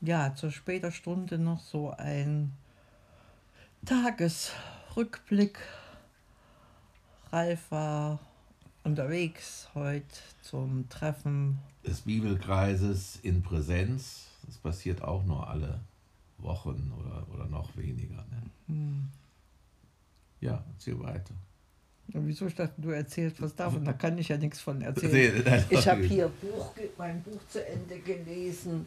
ja, zur später Stunde noch so ein Tagesrückblick. Ralf war unterwegs heute zum Treffen des Bibelkreises in Präsenz. Das passiert auch nur alle Wochen oder, oder noch weniger. Ne? Hm. Ja, erzähl weiter. wieso? Ich dachte, du erzählst was davon. Da kann ich ja nichts von erzählen. Ich habe hier Buch, mein Buch zu Ende gelesen.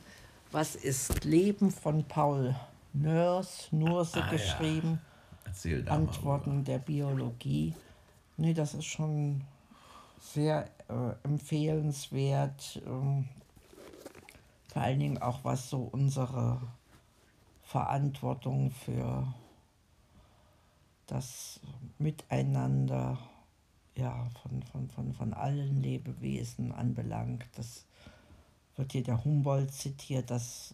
Was ist Leben von Paul Nörs, Nurse ah, geschrieben. Ja. Erzähl da Antworten der Biologie. Nee, das ist schon sehr äh, empfehlenswert. Ähm, vor allen Dingen auch was so unsere Verantwortung für das Miteinander ja, von, von, von, von allen Lebewesen anbelangt. Das wird hier der Humboldt zitiert, dass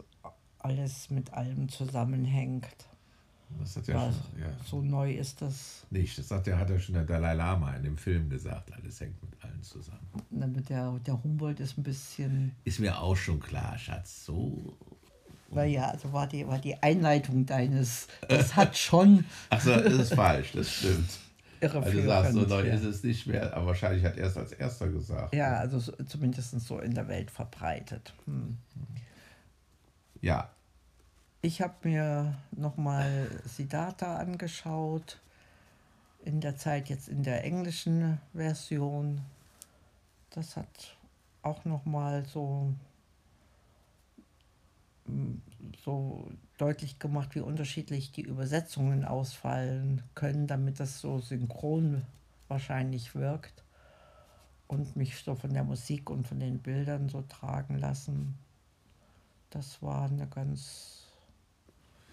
alles mit allem zusammenhängt. Das hat ja, schon, ja, So neu ist das. Nicht, das hat, ja, hat ja schon der Dalai Lama in dem Film gesagt, alles hängt mit allen zusammen. Damit der, der Humboldt ist ein bisschen. Ist mir auch schon klar, Schatz. So. Weil ja, also war die, war die Einleitung deines. Das hat schon. Achso, das ist falsch, das stimmt. Irre also du sagst, so neu ist es nicht mehr, aber wahrscheinlich hat er es als erster gesagt. Ja, also so, zumindest so in der Welt verbreitet. Hm. Ja, ich habe mir nochmal Siddhartha angeschaut, in der Zeit jetzt in der englischen Version. Das hat auch nochmal so, so deutlich gemacht, wie unterschiedlich die Übersetzungen ausfallen können, damit das so synchron wahrscheinlich wirkt und mich so von der Musik und von den Bildern so tragen lassen. Das war eine ganz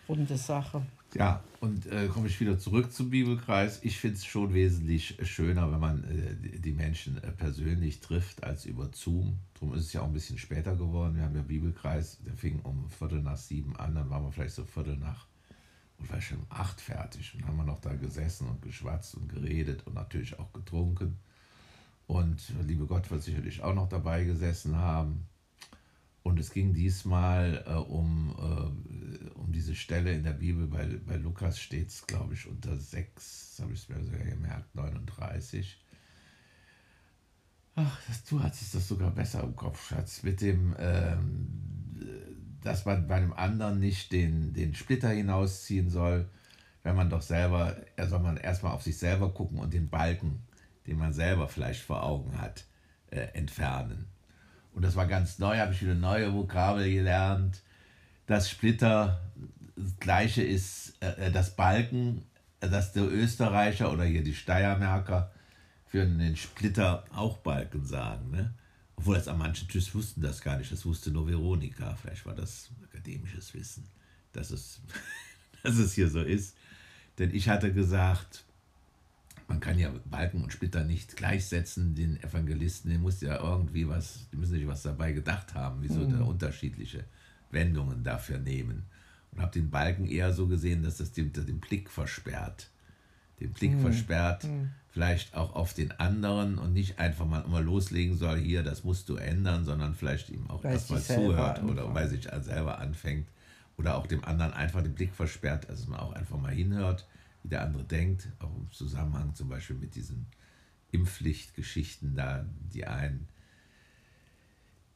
runde Sache. Ja, und äh, komme ich wieder zurück zum Bibelkreis. Ich finde es schon wesentlich schöner, wenn man äh, die Menschen äh, persönlich trifft, als über Zoom. Darum ist es ja auch ein bisschen später geworden. Wir haben ja Bibelkreis, der fing um Viertel nach sieben an, dann waren wir vielleicht so Viertel nach, und vielleicht schon um acht fertig. Und haben wir noch da gesessen und geschwatzt und geredet und natürlich auch getrunken. Und liebe Gott wird sicherlich auch noch dabei gesessen haben. Und es ging diesmal äh, um, äh, um diese Stelle in der Bibel, bei, bei Lukas steht es, glaube ich, unter 6, habe ich es mir sogar gemerkt, 39. Ach, das, du hattest das sogar besser im Kopf, Schatz, mit dem, ähm, dass man bei einem anderen nicht den, den Splitter hinausziehen soll, wenn man doch selber, er soll man erstmal auf sich selber gucken und den Balken, den man selber vielleicht vor Augen hat, äh, entfernen. Und das war ganz neu, habe ich wieder neue Vokabel gelernt. Das Splitter, das gleiche ist äh, äh, das Balken, äh, dass der Österreicher oder hier die Steiermärker für den Splitter auch Balken sagen. Ne? Obwohl das an manchen Tschüss wussten das gar nicht, das wusste nur Veronika. Vielleicht war das akademisches Wissen, dass es, dass es hier so ist. Denn ich hatte gesagt, man kann ja Balken und Splitter nicht gleichsetzen, den Evangelisten, den muss ja irgendwie was, die müssen sich was dabei gedacht haben, wieso mhm. da unterschiedliche Wendungen dafür nehmen. Und habe den Balken eher so gesehen, dass das den, den Blick versperrt. Den Blick mhm. versperrt, mhm. vielleicht auch auf den anderen und nicht einfach mal immer loslegen soll, hier, das musst du ändern, sondern vielleicht ihm auch erstmal zuhört oder weil sich selber anfängt. Oder auch dem anderen einfach den Blick versperrt, dass man auch einfach mal hinhört wie der andere denkt, auch im Zusammenhang zum Beispiel mit diesen Impfpflichtgeschichten da, die einen,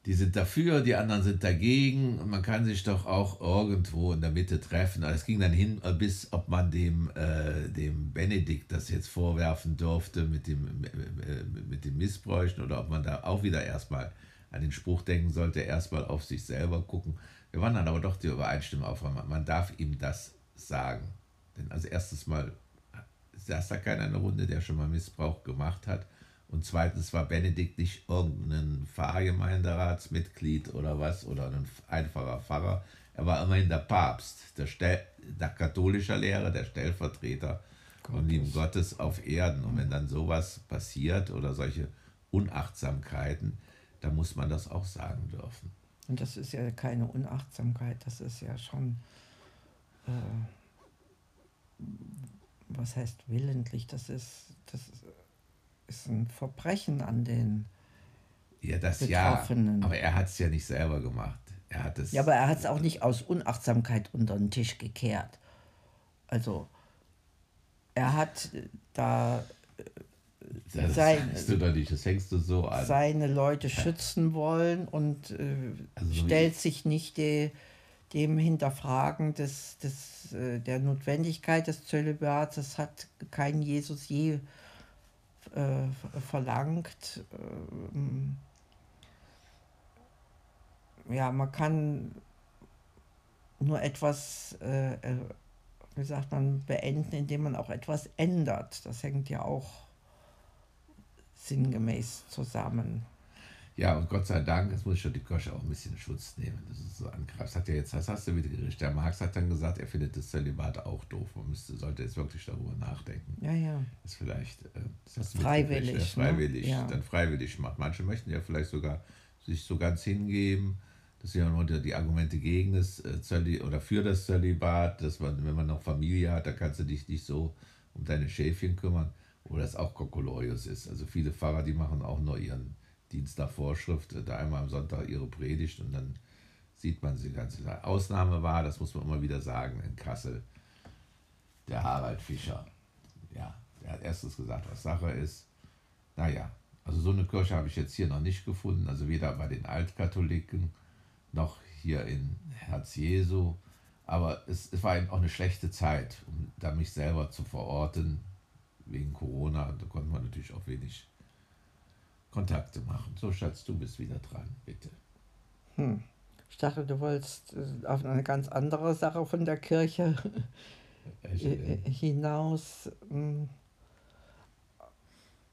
die sind dafür, die anderen sind dagegen und man kann sich doch auch irgendwo in der Mitte treffen. Also es ging dann hin, bis ob man dem, äh, dem Benedikt das jetzt vorwerfen durfte mit dem, äh, mit den Missbräuchen oder ob man da auch wieder erstmal an den Spruch denken sollte, erstmal auf sich selber gucken. Wir waren dann aber doch die Übereinstimmung auf, man darf ihm das sagen. Denn als erstes Mal saß da keiner in der Runde, der schon mal Missbrauch gemacht hat. Und zweitens war Benedikt nicht irgendein Pfarrgemeinderatsmitglied oder was oder ein einfacher Pfarrer. Er war immerhin der Papst, der, Stel der katholischer Lehrer, der Stellvertreter vom lieben Gottes auf Erden. Und wenn dann sowas passiert oder solche Unachtsamkeiten, dann muss man das auch sagen dürfen. Und das ist ja keine Unachtsamkeit, das ist ja schon. Äh was heißt willentlich? Das ist, das ist ein Verbrechen an den ja, das Betroffenen. Ja, aber er hat es ja nicht selber gemacht. Er hat es. Ja, aber er hat es auch nicht aus Unachtsamkeit unter den Tisch gekehrt. Also, er hat da das sein, du doch nicht, das hängst du so an. seine Leute schützen wollen und äh, also so stellt sich nicht die, dem Hinterfragen des, des, äh, der Notwendigkeit des Zölibats. Das hat kein Jesus je äh, verlangt. Ähm, ja, man kann nur etwas, äh, äh, wie sagt man, beenden, indem man auch etwas ändert. Das hängt ja auch sinngemäß zusammen. Ja, und Gott sei Dank, jetzt muss ich schon die Kirche auch ein bisschen Schutz nehmen. Das ist so angreifst. Hat ja jetzt, das hast du wieder gerichtet. Der Marx hat dann gesagt, er findet das Zölibat auch doof. Man müsste, sollte jetzt wirklich darüber nachdenken. Ja, ja. Das vielleicht, äh, das freiwillig. Ja, freiwillig, ne? ja. dann freiwillig macht. Manche möchten ja vielleicht sogar sich so ganz hingeben. Das sind ja unter die Argumente gegen das äh, Zöli oder für das Zölibat, dass man, wenn man noch Familie hat, dann kannst du dich nicht so um deine Schäfchen kümmern. Oder es auch Kokolorius ist. Also viele Pfarrer, die machen auch nur ihren Dienst nach Vorschrift, da einmal am Sonntag ihre Predigt und dann sieht man sie ganz. Ausnahme war, das muss man immer wieder sagen, in Kassel, der Harald Fischer. Ja, der hat erstens gesagt, was Sache ist. Naja, also so eine Kirche habe ich jetzt hier noch nicht gefunden, also weder bei den Altkatholiken noch hier in Herz Jesu. Aber es, es war eben auch eine schlechte Zeit, um da mich selber zu verorten, wegen Corona. Da konnte man natürlich auch wenig Kontakte machen. So, Schatz, du bist wieder dran, bitte. Hm. Ich dachte, du wolltest äh, auf eine ganz andere Sache von der Kirche hinaus. Hm.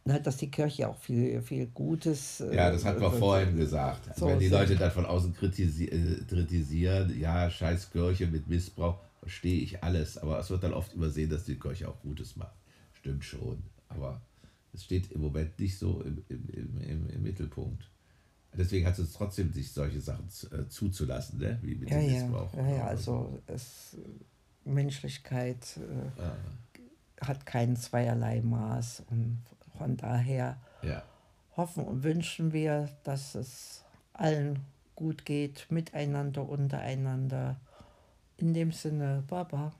Dass die Kirche auch viel, viel Gutes. Äh, ja, das hatten wir vorhin gesagt. So Wenn die Leute dann von außen kritisi äh, kritisieren, ja, scheiß Kirche mit Missbrauch, verstehe ich alles. Aber es wird dann oft übersehen, dass die Kirche auch Gutes macht. Stimmt schon. Aber es steht im Moment nicht so im, im, im, im Mittelpunkt. Deswegen hat es trotzdem, sich solche Sachen äh, zuzulassen, ne? wie mit ja, dem Missbrauch. Ja, ja, also es, Menschlichkeit äh, ah. hat kein zweierlei Maß und von daher ja. hoffen und wünschen wir, dass es allen gut geht, miteinander, untereinander. In dem Sinne, Baba.